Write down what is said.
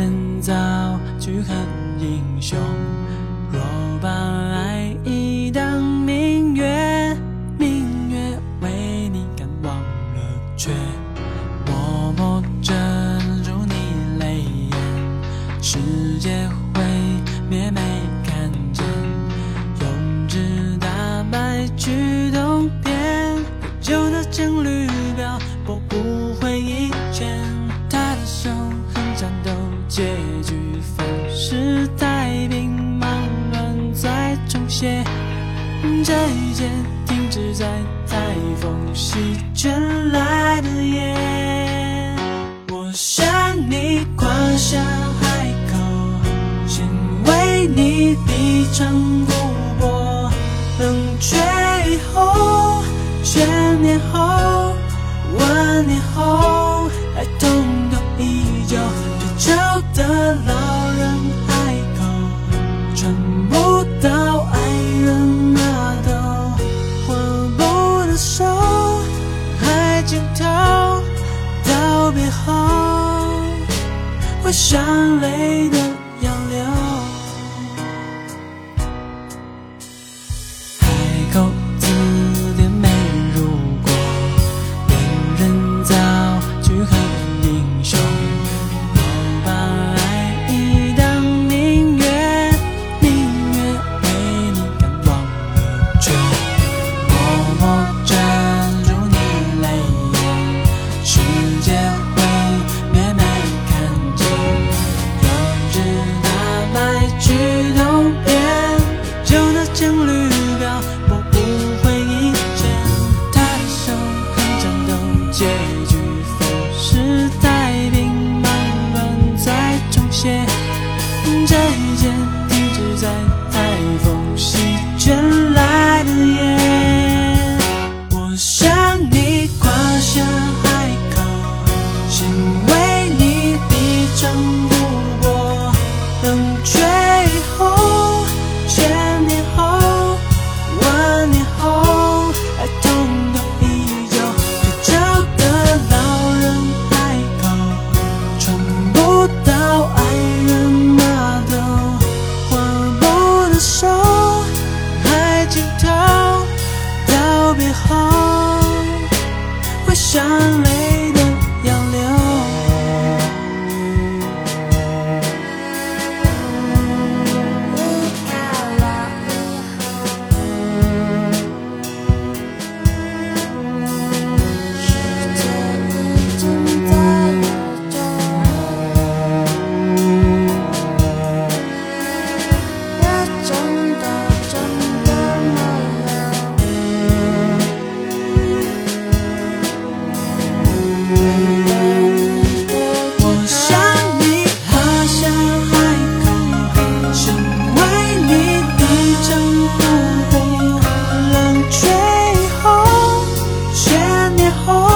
趁早去看英雄若把爱这一间停止在台风席卷来的夜我想你跨下海口想为你抵挡风波冷却以后千年后万年后。像泪的洋流。这一切，定格在台风席卷来的夜。我。上了 heart.